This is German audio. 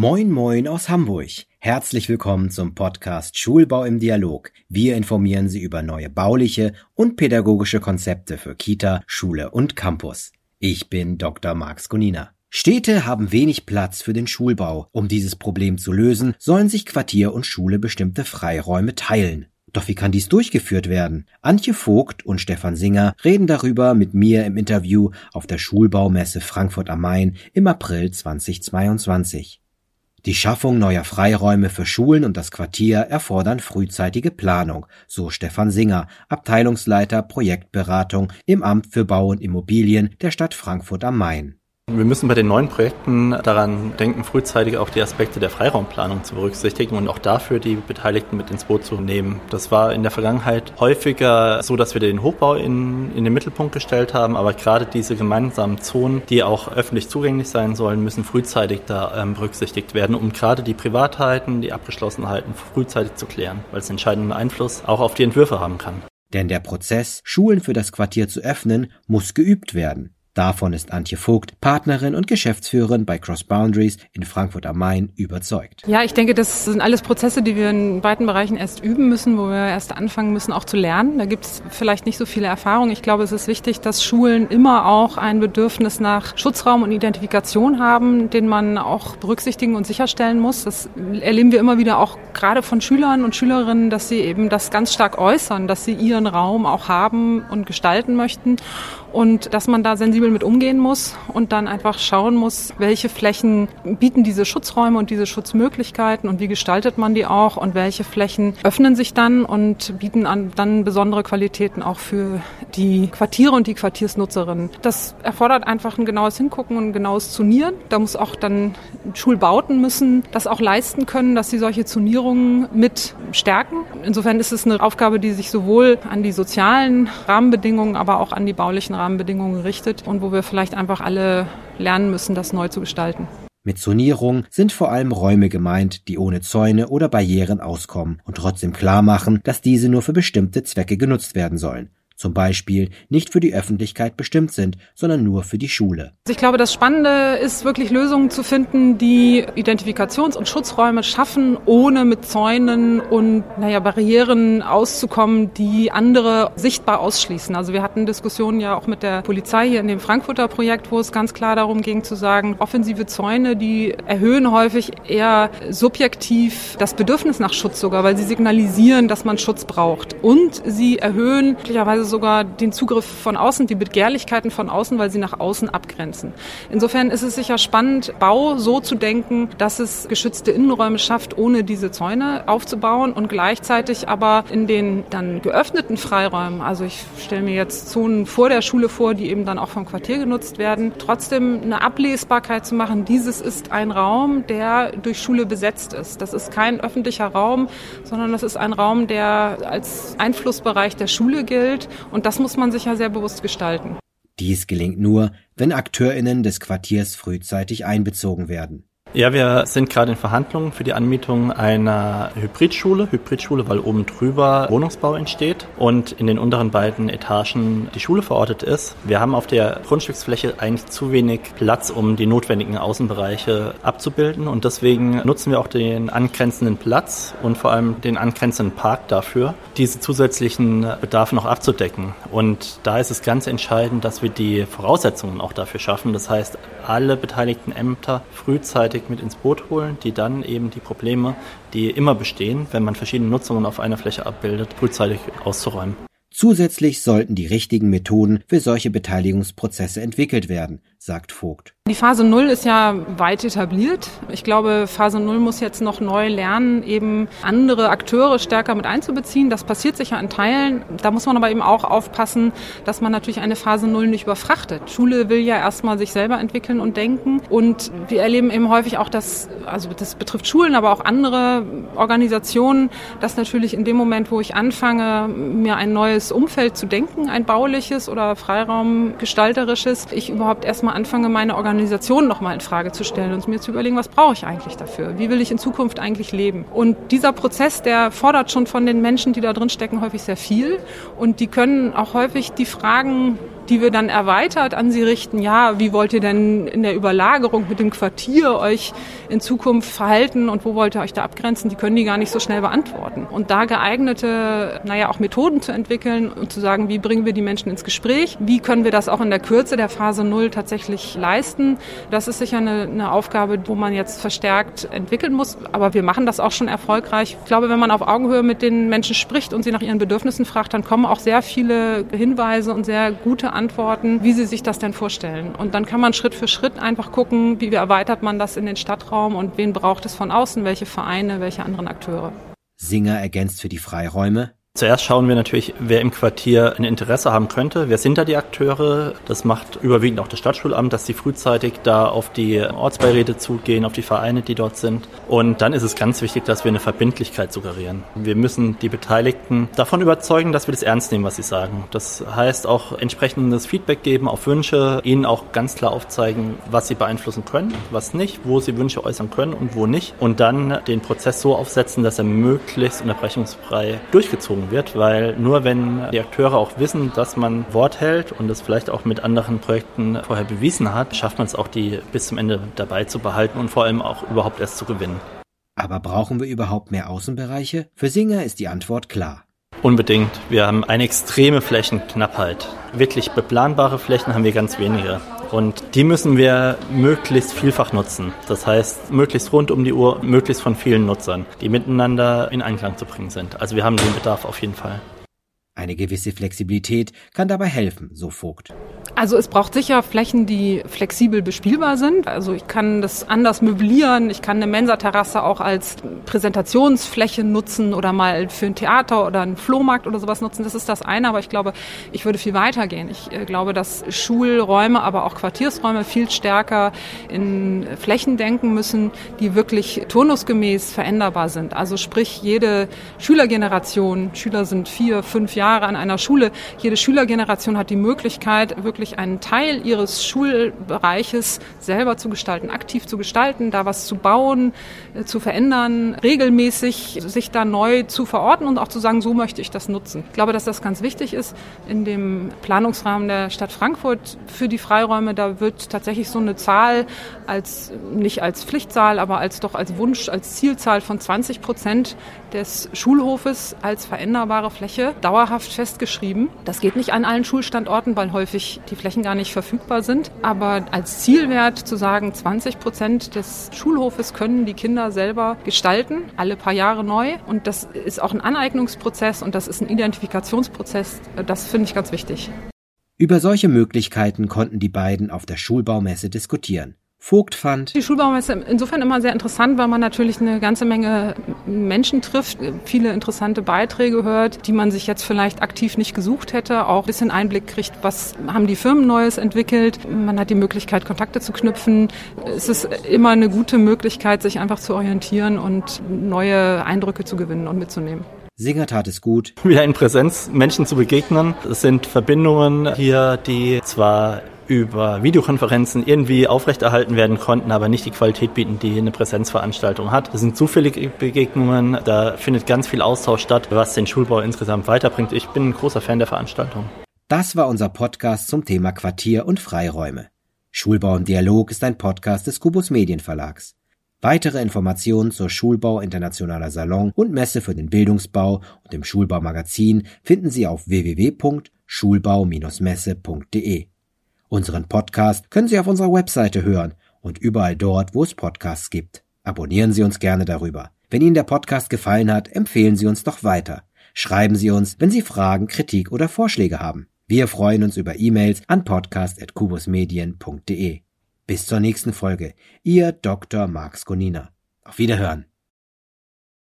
Moin Moin aus Hamburg. Herzlich willkommen zum Podcast Schulbau im Dialog. Wir informieren Sie über neue bauliche und pädagogische Konzepte für Kita, Schule und Campus. Ich bin Dr. Marx Gunina. Städte haben wenig Platz für den Schulbau. Um dieses Problem zu lösen, sollen sich Quartier und Schule bestimmte Freiräume teilen. Doch wie kann dies durchgeführt werden? Antje Vogt und Stefan Singer reden darüber mit mir im Interview auf der Schulbaumesse Frankfurt am Main im April 2022. Die Schaffung neuer Freiräume für Schulen und das Quartier erfordern frühzeitige Planung, so Stefan Singer, Abteilungsleiter Projektberatung im Amt für Bau und Immobilien der Stadt Frankfurt am Main. Wir müssen bei den neuen Projekten daran denken, frühzeitig auch die Aspekte der Freiraumplanung zu berücksichtigen und auch dafür die Beteiligten mit ins Boot zu nehmen. Das war in der Vergangenheit häufiger so, dass wir den Hochbau in, in den Mittelpunkt gestellt haben, aber gerade diese gemeinsamen Zonen, die auch öffentlich zugänglich sein sollen, müssen frühzeitig da ähm, berücksichtigt werden, um gerade die Privatheiten, die Abgeschlossenheiten frühzeitig zu klären, weil es entscheidenden Einfluss auch auf die Entwürfe haben kann. Denn der Prozess, Schulen für das Quartier zu öffnen, muss geübt werden. Davon ist Antje Vogt, Partnerin und Geschäftsführerin bei Cross Boundaries in Frankfurt am Main, überzeugt. Ja, ich denke, das sind alles Prozesse, die wir in beiden Bereichen erst üben müssen, wo wir erst anfangen müssen, auch zu lernen. Da gibt es vielleicht nicht so viele Erfahrungen. Ich glaube, es ist wichtig, dass Schulen immer auch ein Bedürfnis nach Schutzraum und Identifikation haben, den man auch berücksichtigen und sicherstellen muss. Das erleben wir immer wieder auch gerade von Schülern und Schülerinnen, dass sie eben das ganz stark äußern, dass sie ihren Raum auch haben und gestalten möchten und dass man da sensibel mit umgehen muss und dann einfach schauen muss, welche Flächen bieten diese Schutzräume und diese Schutzmöglichkeiten und wie gestaltet man die auch und welche Flächen öffnen sich dann und bieten an, dann besondere Qualitäten auch für die Quartiere und die Quartiersnutzerinnen. Das erfordert einfach ein genaues Hingucken und ein genaues Zunieren. Da muss auch dann Schulbauten müssen das auch leisten können, dass sie solche Zonierungen mit stärken. Insofern ist es eine Aufgabe, die sich sowohl an die sozialen Rahmenbedingungen, aber auch an die baulichen Rahmenbedingungen richtet und wo wir vielleicht einfach alle lernen müssen, das neu zu gestalten. Mit Zonierung sind vor allem Räume gemeint, die ohne Zäune oder Barrieren auskommen und trotzdem klar machen, dass diese nur für bestimmte Zwecke genutzt werden sollen zum Beispiel nicht für die Öffentlichkeit bestimmt sind, sondern nur für die Schule. Ich glaube, das Spannende ist wirklich Lösungen zu finden, die Identifikations- und Schutzräume schaffen, ohne mit Zäunen und naja, Barrieren auszukommen, die andere sichtbar ausschließen. Also wir hatten Diskussionen ja auch mit der Polizei hier in dem Frankfurter Projekt, wo es ganz klar darum ging zu sagen, offensive Zäune, die erhöhen häufig eher subjektiv das Bedürfnis nach Schutz sogar, weil sie signalisieren, dass man Schutz braucht. Und sie erhöhen möglicherweise sogar den Zugriff von außen, die Begehrlichkeiten von außen, weil sie nach außen abgrenzen. Insofern ist es sicher spannend, Bau so zu denken, dass es geschützte Innenräume schafft, ohne diese Zäune aufzubauen und gleichzeitig aber in den dann geöffneten Freiräumen, also ich stelle mir jetzt Zonen vor der Schule vor, die eben dann auch vom Quartier genutzt werden, trotzdem eine Ablesbarkeit zu machen, dieses ist ein Raum, der durch Schule besetzt ist. Das ist kein öffentlicher Raum, sondern das ist ein Raum, der als Einflussbereich der Schule gilt und das muss man sich ja sehr bewusst gestalten. Dies gelingt nur, wenn Akteurinnen des Quartiers frühzeitig einbezogen werden. Ja, wir sind gerade in Verhandlungen für die Anmietung einer Hybridschule. Hybridschule, weil oben drüber Wohnungsbau entsteht und in den unteren beiden Etagen die Schule verortet ist. Wir haben auf der Grundstücksfläche eigentlich zu wenig Platz, um die notwendigen Außenbereiche abzubilden und deswegen nutzen wir auch den angrenzenden Platz und vor allem den angrenzenden Park dafür, diese zusätzlichen Bedarfe noch abzudecken. Und da ist es ganz entscheidend, dass wir die Voraussetzungen auch dafür schaffen. Das heißt, alle beteiligten Ämter frühzeitig Thematik mit ins Boot holen, die dann eben die Probleme, die immer bestehen, wenn man verschiedene Nutzungen auf einer Fläche abbildet, frühzeitig auszuräumen. Zusätzlich sollten die richtigen Methoden für solche Beteiligungsprozesse entwickelt werden, sagt Vogt. Die Phase Null ist ja weit etabliert. Ich glaube, Phase Null muss jetzt noch neu lernen, eben andere Akteure stärker mit einzubeziehen. Das passiert sicher in Teilen. Da muss man aber eben auch aufpassen, dass man natürlich eine Phase Null nicht überfrachtet. Schule will ja erstmal sich selber entwickeln und denken. Und wir erleben eben häufig auch, dass, also das betrifft Schulen, aber auch andere Organisationen, dass natürlich in dem Moment, wo ich anfange, mir ein neues Umfeld zu denken, ein bauliches oder Freiraumgestalterisches, ich überhaupt erstmal anfange, meine Organisation Organisation nochmal in Frage zu stellen und mir zu überlegen, was brauche ich eigentlich dafür? Wie will ich in Zukunft eigentlich leben? Und dieser Prozess, der fordert schon von den Menschen, die da drin stecken, häufig sehr viel. Und die können auch häufig die Fragen die wir dann erweitert an sie richten. Ja, wie wollt ihr denn in der Überlagerung mit dem Quartier euch in Zukunft verhalten und wo wollt ihr euch da abgrenzen? Die können die gar nicht so schnell beantworten. Und da geeignete, naja, auch Methoden zu entwickeln und zu sagen, wie bringen wir die Menschen ins Gespräch? Wie können wir das auch in der Kürze der Phase Null tatsächlich leisten? Das ist sicher eine, eine Aufgabe, wo man jetzt verstärkt entwickeln muss. Aber wir machen das auch schon erfolgreich. Ich glaube, wenn man auf Augenhöhe mit den Menschen spricht und sie nach ihren Bedürfnissen fragt, dann kommen auch sehr viele Hinweise und sehr gute Antworten, wie sie sich das denn vorstellen. Und dann kann man Schritt für Schritt einfach gucken, wie erweitert man das in den Stadtraum und wen braucht es von außen, welche Vereine, welche anderen Akteure. Singer ergänzt für die Freiräume Zuerst schauen wir natürlich, wer im Quartier ein Interesse haben könnte. Wer sind da die Akteure? Das macht überwiegend auch das Stadtschulamt, dass sie frühzeitig da auf die Ortsbeiräte zugehen, auf die Vereine, die dort sind. Und dann ist es ganz wichtig, dass wir eine Verbindlichkeit suggerieren. Wir müssen die Beteiligten davon überzeugen, dass wir das ernst nehmen, was sie sagen. Das heißt auch entsprechendes Feedback geben auf Wünsche, ihnen auch ganz klar aufzeigen, was sie beeinflussen können, was nicht, wo sie Wünsche äußern können und wo nicht. Und dann den Prozess so aufsetzen, dass er möglichst unterbrechungsfrei durchgezogen wird, weil nur wenn die Akteure auch wissen, dass man Wort hält und es vielleicht auch mit anderen Projekten vorher bewiesen hat, schafft man es auch, die bis zum Ende dabei zu behalten und vor allem auch überhaupt erst zu gewinnen. Aber brauchen wir überhaupt mehr Außenbereiche? Für Singer ist die Antwort klar. Unbedingt. Wir haben eine extreme Flächenknappheit. Wirklich beplanbare Flächen haben wir ganz wenige. Und die müssen wir möglichst vielfach nutzen. Das heißt, möglichst rund um die Uhr, möglichst von vielen Nutzern, die miteinander in Einklang zu bringen sind. Also wir haben den Bedarf auf jeden Fall. Eine gewisse Flexibilität kann dabei helfen, so Vogt. Also es braucht sicher Flächen, die flexibel bespielbar sind. Also ich kann das anders möblieren. Ich kann eine Mensa-Terrasse auch als Präsentationsfläche nutzen oder mal für ein Theater oder einen Flohmarkt oder sowas nutzen. Das ist das eine. Aber ich glaube, ich würde viel weiter gehen. Ich äh, glaube, dass Schulräume, aber auch Quartiersräume viel stärker in Flächen denken müssen, die wirklich turnusgemäß veränderbar sind. Also sprich, jede Schülergeneration, Schüler sind vier, fünf Jahre Jahre an einer Schule. Jede Schülergeneration hat die Möglichkeit, wirklich einen Teil ihres Schulbereiches selber zu gestalten, aktiv zu gestalten, da was zu bauen, äh, zu verändern, regelmäßig sich da neu zu verorten und auch zu sagen, so möchte ich das nutzen. Ich glaube, dass das ganz wichtig ist in dem Planungsrahmen der Stadt Frankfurt für die Freiräume. Da wird tatsächlich so eine Zahl als, nicht als Pflichtzahl, aber als doch als Wunsch, als Zielzahl von 20 Prozent des Schulhofes als veränderbare Fläche dauerhaft festgeschrieben. Das geht nicht an allen Schulstandorten, weil häufig die Flächen gar nicht verfügbar sind. Aber als Zielwert zu sagen, 20 Prozent des Schulhofes können die Kinder selber gestalten, alle paar Jahre neu. Und das ist auch ein Aneignungsprozess und das ist ein Identifikationsprozess. Das finde ich ganz wichtig. Über solche Möglichkeiten konnten die beiden auf der Schulbaumesse diskutieren. Vogt fand. Die Schulbaumesse insofern immer sehr interessant, weil man natürlich eine ganze Menge Menschen trifft, viele interessante Beiträge hört, die man sich jetzt vielleicht aktiv nicht gesucht hätte, auch ein bisschen Einblick kriegt, was haben die Firmen Neues entwickelt. Man hat die Möglichkeit, Kontakte zu knüpfen. Es ist immer eine gute Möglichkeit, sich einfach zu orientieren und neue Eindrücke zu gewinnen und mitzunehmen. Singer tat es gut. Wieder in Präsenz Menschen zu begegnen. Es sind Verbindungen hier, die zwar über Videokonferenzen irgendwie aufrechterhalten werden konnten, aber nicht die Qualität bieten, die eine Präsenzveranstaltung hat. Es sind zufällige Begegnungen, da findet ganz viel Austausch statt, was den Schulbau insgesamt weiterbringt. Ich bin ein großer Fan der Veranstaltung. Das war unser Podcast zum Thema Quartier und Freiräume. Schulbau im Dialog ist ein Podcast des Kubus Medienverlags. Weitere Informationen zur Schulbau Internationaler Salon und Messe für den Bildungsbau und dem Schulbaumagazin finden Sie auf www.schulbau-messe.de. Unseren Podcast können Sie auf unserer Webseite hören und überall dort, wo es Podcasts gibt. Abonnieren Sie uns gerne darüber. Wenn Ihnen der Podcast gefallen hat, empfehlen Sie uns doch weiter. Schreiben Sie uns, wenn Sie Fragen, Kritik oder Vorschläge haben. Wir freuen uns über E-Mails an podcast.kubusmedien.de. Bis zur nächsten Folge. Ihr Dr. Marx Gonina. Auf Wiederhören.